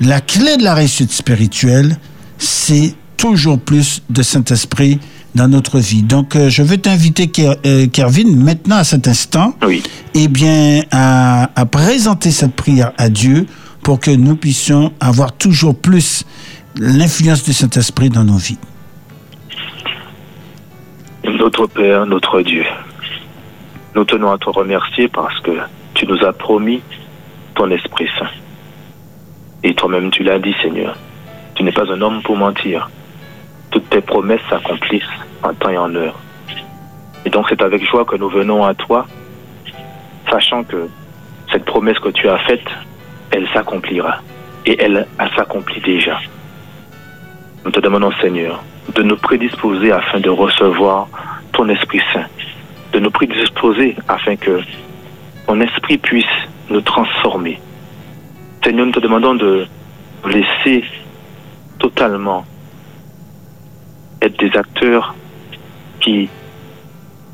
la clé de la réussite spirituelle, c'est toujours plus de Saint-Esprit dans notre vie. Donc, euh, je veux t'inviter, Ker- euh, Kervin, maintenant à cet instant, Oui. eh bien, à, à présenter cette prière à Dieu pour que nous puissions avoir toujours plus l'influence du Saint-Esprit dans nos vies. Notre Père, notre Dieu, nous tenons à te remercier parce que tu nous as promis ton Esprit Saint. Et toi-même, tu l'as dit, Seigneur. Tu n'es pas un homme pour mentir. Toutes tes promesses s'accomplissent en temps et en heure. Et donc, c'est avec joie que nous venons à toi, sachant que cette promesse que tu as faite, elle s'accomplira. Et elle a s'accompli déjà. Nous te demandons, Seigneur, de nous prédisposer afin de recevoir ton Esprit Saint, de nous prédisposer afin que ton Esprit puisse nous transformer. Seigneur, nous te demandons de laisser totalement être des acteurs qui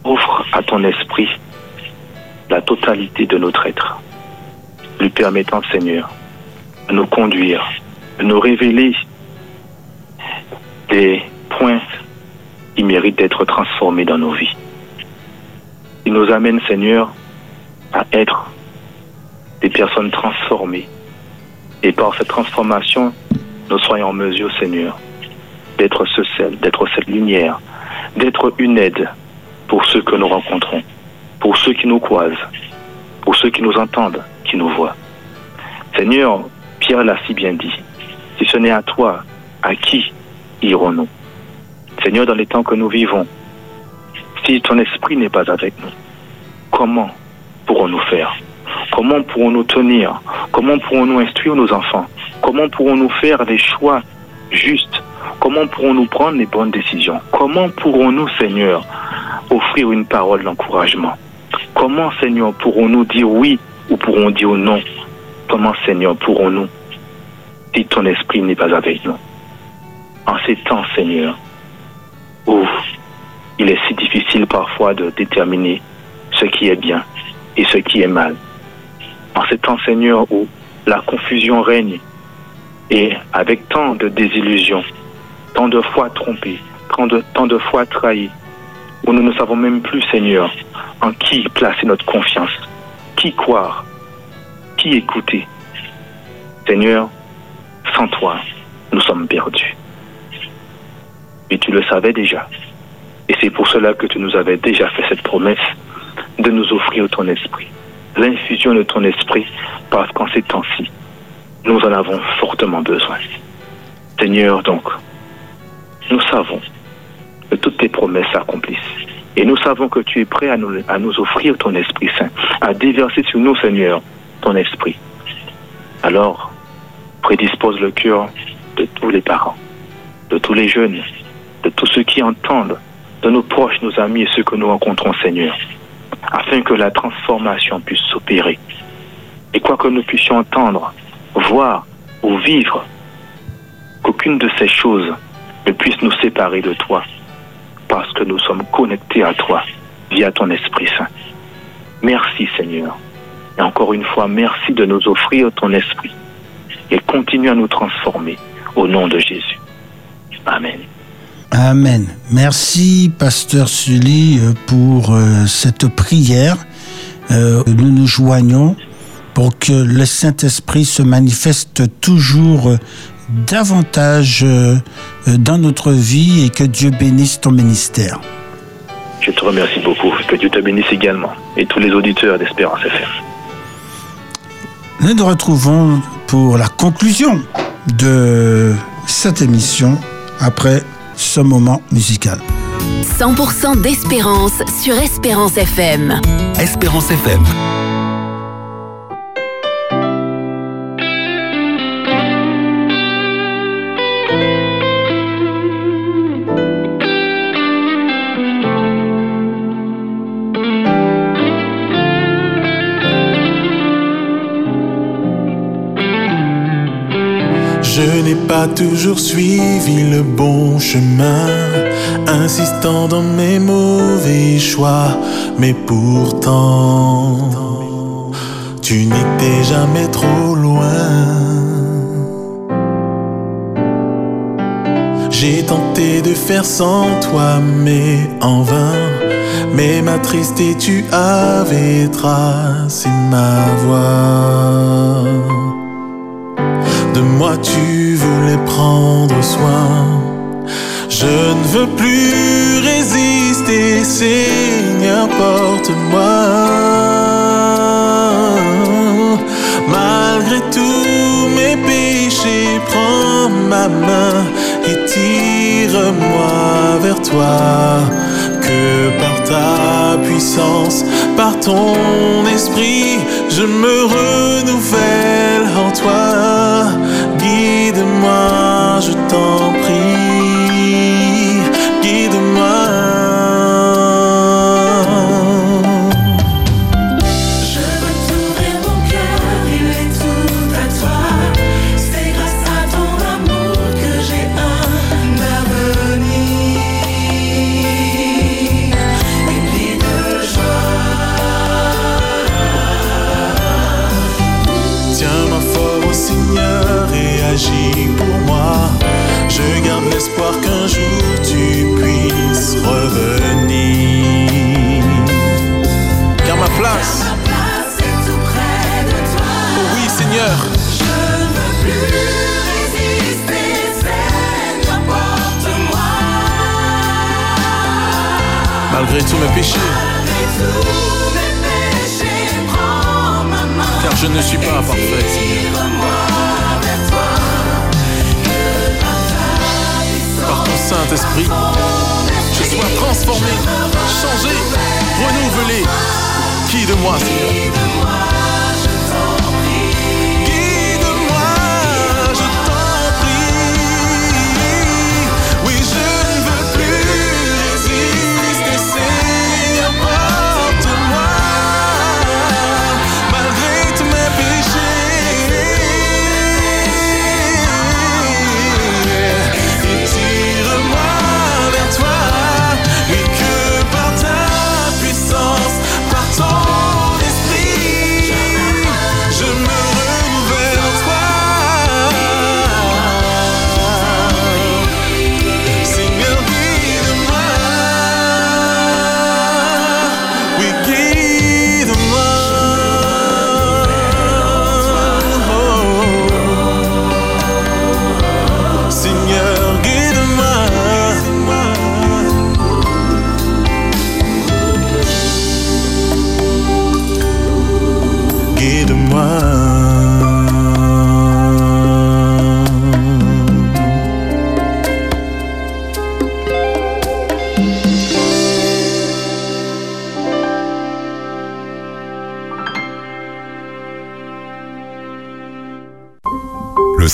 offrent à ton Esprit la totalité de notre être, lui permettant, Seigneur, de nous conduire, de nous révéler des points qui méritent d'être transformés dans nos vies. Il nous amène, Seigneur, à être des personnes transformées. Et par cette transformation, nous soyons en mesure, Seigneur, d'être ce sel, d'être cette lumière, d'être une aide pour ceux que nous rencontrons, pour ceux qui nous croisent, pour ceux qui nous entendent, qui nous voient. Seigneur, Pierre l'a si bien dit, si ce n'est à toi, à qui irons-nous? Seigneur, dans les temps que nous vivons, si ton esprit n'est pas avec nous, comment pourrons-nous faire? Comment pourrons-nous tenir? Comment pourrons-nous instruire nos enfants? Comment pourrons-nous faire des choix justes Comment pourrons-nous prendre les bonnes décisions? Comment pourrons-nous, Seigneur, offrir une parole d'encouragement? Comment, Seigneur, pourrons-nous dire oui ou pourrons dire non? Comment, Seigneur, pourrons-nous si ton esprit n'est pas avec nous? En ces temps, Seigneur, où il est si difficile parfois de déterminer ce qui est bien et ce qui est mal. En ces temps, Seigneur, où la confusion règne et avec tant de désillusions, tant de fois trompés, tant de, tant de fois trahis, où nous ne savons même plus, Seigneur, en qui placer notre confiance, qui croire, qui écouter. Seigneur, sans toi, nous sommes perdus. Et tu le savais déjà. Et c'est pour cela que tu nous avais déjà fait cette promesse de nous offrir ton esprit, l'infusion de ton esprit, parce qu'en ces temps-ci, nous en avons fortement besoin. Seigneur, donc, nous savons que toutes tes promesses s'accomplissent. Et nous savons que tu es prêt à nous, offrir ton Esprit Saint, à déverser sur nous, Seigneur, ton Esprit. Alors, prédispose le cœur de tous les parents, de tous les jeunes, de tous ceux qui entendent, de nos proches, nos amis et ceux que nous rencontrons, Seigneur, afin que la transformation puisse s'opérer. Et quoi que nous puissions entendre, voir ou vivre, qu'aucune de ces choses ne puisse nous séparer de toi, parce que nous sommes connectés à toi via ton Esprit Saint. Merci Seigneur. Et encore une fois, merci de nous offrir ton Esprit. Et continue à nous transformer au nom de Jésus. Amen. Amen. Merci, Pasteur Sully, pour euh, cette prière. Euh, nous nous joignons pour que le Saint-Esprit se manifeste toujours davantage euh, dans notre vie et que Dieu bénisse ton ministère. Je te remercie beaucoup. Que Dieu te bénisse également. Et tous les auditeurs d'Espérance FM. Nous nous retrouvons pour la conclusion de cette émission après ce moment musical. 100% d'espérance sur Espérance FM. Espérance FM. Je n'ai pas toujours suivi le bon chemin, insistant dans mes mauvais choix, mais pourtant, tu n'étais jamais trop loin. J'ai tenté de faire sans toi, mais en vain. Mais m'attristé, tu avais tracé ma voie. De moi tu voulais prendre soin. Je ne veux plus résister, Seigneur, porte-moi. Malgré tous mes péchés, prends ma main et tire-moi vers toi. Que par ta puissance, par ton esprit, je me renouvelle Guide-moi, je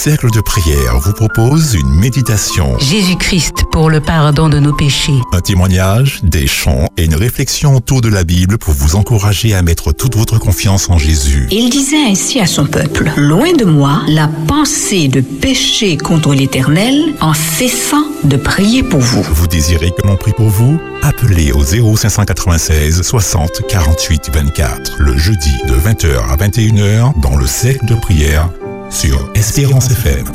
cercle de prière vous propose une méditation, Jésus-Christ pour le pardon de nos péchés. un témoignage, des chants et une réflexion autour de la Bible pour vous encourager à mettre toute votre confiance en Jésus. Il disait ainsi à son peuple, Loin de moi la pensée de pécher contre l'Éternel en cessant de prier pour vous. Vous désirez que l'on prie pour vous? Appelez au 0596 60 48 24 le jeudi de 20h à 21h dans le cercle de prière sur Espérance FM.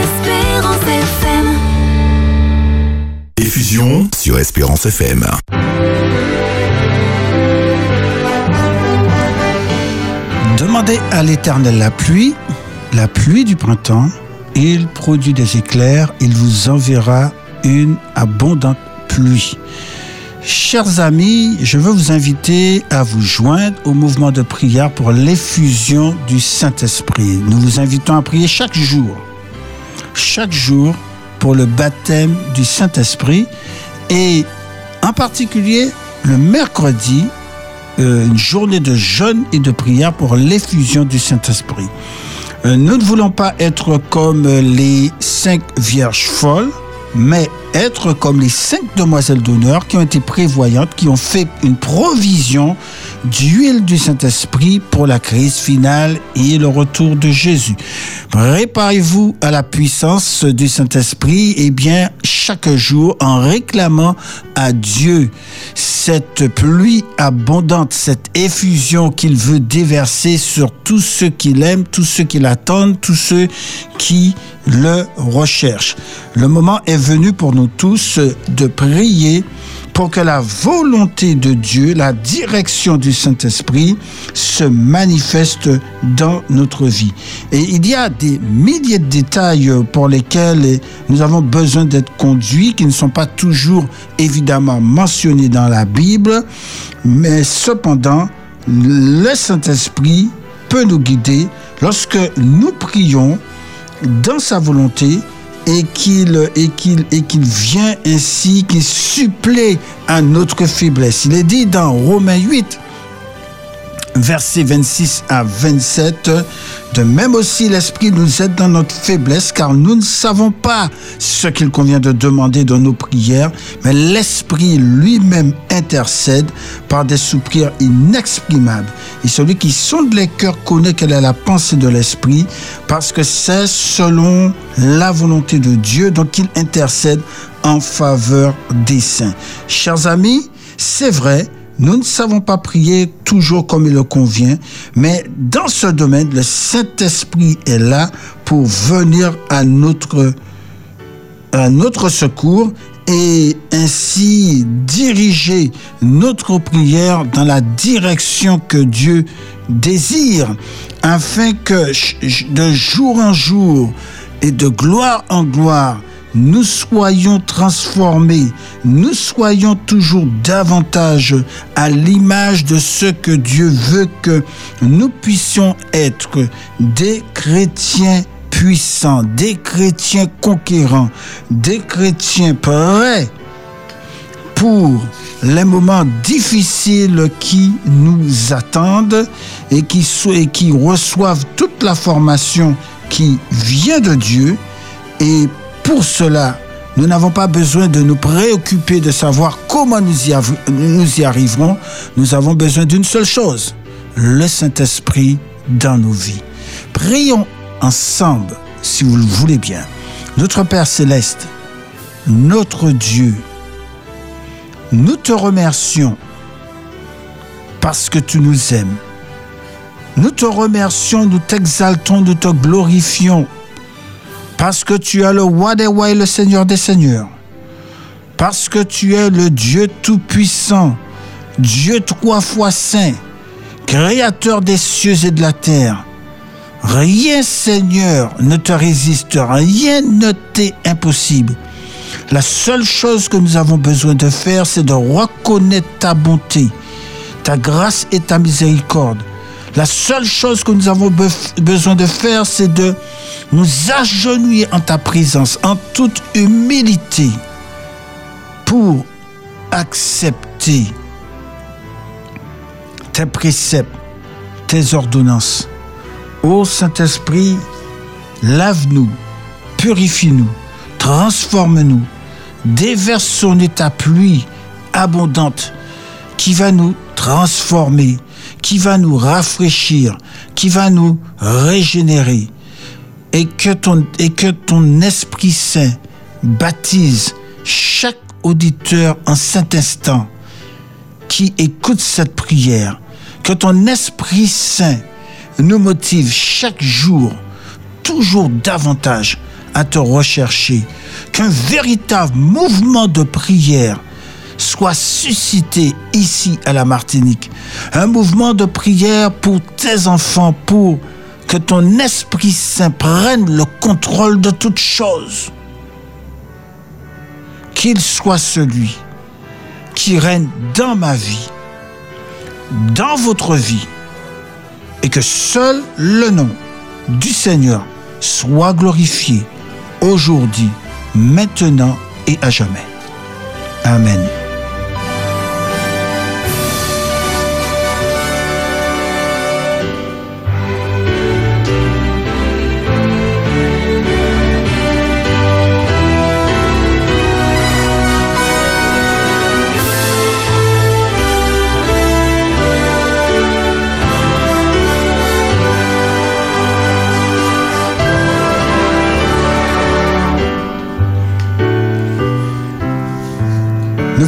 Espérance FM. Diffusion sur Espérance FM. De Demandez à l'Éternel la pluie, la pluie du printemps. Il produit des éclairs, il vous enverra une abondante pluie. Chers amis, je veux vous inviter à vous joindre au mouvement de prière pour l'effusion du Saint-Esprit. Nous vous invitons à prier chaque jour, chaque jour pour le baptême du Saint-Esprit et en particulier le mercredi, euh, une journée de jeûne et de prière pour l'effusion du Saint-Esprit. Euh, nous ne voulons pas être comme les cinq vierges folles, mais être comme les cinq demoiselles d'honneur qui ont été prévoyantes, qui ont fait une provision d'huile du Saint-Esprit pour la crise finale et le retour de Jésus. Préparez-vous à la puissance du Saint-Esprit et bien chaque jour en réclamant à Dieu cette pluie abondante, cette effusion qu'il veut déverser sur tous ceux qui l'aiment, tous ceux qui l'attendent, tous ceux qui le recherchent. Le moment est venu pour nous tous de prier pour que la volonté de Dieu, la direction du Saint-Esprit se manifeste dans notre vie. Et il y a des milliers de détails pour lesquels nous avons besoin d'être conduits, qui ne sont pas toujours évidemment mentionnés dans la Bible, mais cependant, le Saint-Esprit peut nous guider lorsque nous prions dans sa volonté et qu'il vient ainsi qu'il supplée à notre faiblesse. Il est dit dans Romains 8 versets 26 à 27 de même aussi l'esprit nous aide dans notre faiblesse car nous ne savons pas ce qu'il convient de demander dans nos prières mais l'esprit lui-même intercède par des soupirs inexprimables. Et celui qui sonde les cœurs connaît quelle est la pensée de l'esprit parce que c'est selon la volonté de Dieu donc il intercède en faveur des saints. Chers amis c'est vrai nous ne savons pas prier toujours comme il le convient, mais dans ce domaine, le Saint-Esprit est là pour venir à notre, à notre secours et ainsi diriger notre prière dans la direction que Dieu désire, afin que de jour en jour et de gloire en gloire, nous soyons transformés, nous soyons toujours davantage à l'image de ce que Dieu veut que nous puissions être des chrétiens puissants, des chrétiens conquérants, des chrétiens prêts pour les moments difficiles qui nous attendent et qui, reçoivent toute la formation qui vient de Dieu et pour cela, nous n'avons pas besoin de nous préoccuper de savoir comment nous y, arriverons. Nous avons besoin d'une seule chose, le Saint-Esprit dans nos vies. Prions ensemble, si vous le voulez bien. Notre Père céleste, notre Dieu, nous te remercions parce que tu nous aimes. Nous te remercions, nous t'exaltons, nous te glorifions parce que tu es le roi des rois et le seigneur des seigneurs. Parce que tu es le Dieu tout-puissant, Dieu trois fois saint, créateur des cieux et de la terre. Rien, Seigneur, ne te résiste, rien ne t'est impossible. La seule chose que nous avons besoin de faire, c'est de reconnaître ta bonté, ta grâce et ta miséricorde. La seule chose que nous avons besoin de faire, c'est de nous agenouiller en ta présence, en toute humilité, pour accepter tes préceptes, tes ordonnances. Ô Saint-Esprit, lave-nous, purifie-nous, transforme-nous, déverse nous ta pluie abondante qui va nous transformer, qui va nous rafraîchir, qui va nous régénérer et que ton, Esprit Saint baptise chaque auditeur en cet instant qui écoute cette prière. Que ton Esprit Saint nous motive chaque jour, toujours davantage à te rechercher. Qu'un véritable mouvement de prière soit suscité ici à la Martinique. Un mouvement de prière pour tes enfants, pour que ton Esprit Saint prenne le contrôle de toutes choses. Qu'il soit celui qui règne dans ma vie, dans votre vie, et que seul le nom du Seigneur soit glorifié aujourd'hui, maintenant et à jamais. Amen.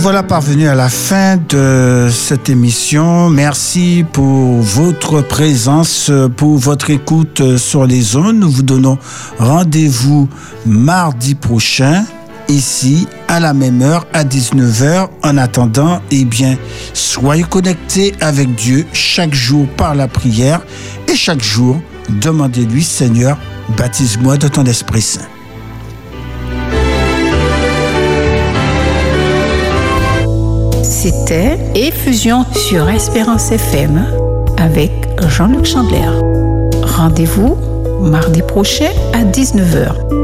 Voilà parvenus à la fin de cette émission. Merci pour votre présence, pour votre écoute sur les zones. Nous vous donnons rendez-vous mardi prochain, ici, à la même heure, à 19h. En attendant, eh bien, soyez connectés avec Dieu chaque jour par la prière et chaque jour, demandez-lui, Seigneur, baptise-moi de ton Esprit Saint. C'était Effusion sur Espérance FM avec Jean-Luc Chandler. Rendez-vous mardi prochain à 19h.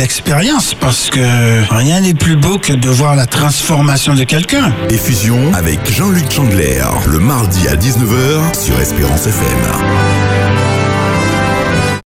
expérience parce que rien n'est plus beau que de voir la transformation de quelqu'un. Effusion avec Jean-Luc Chandler, le mardi à 19h sur Espérance FM.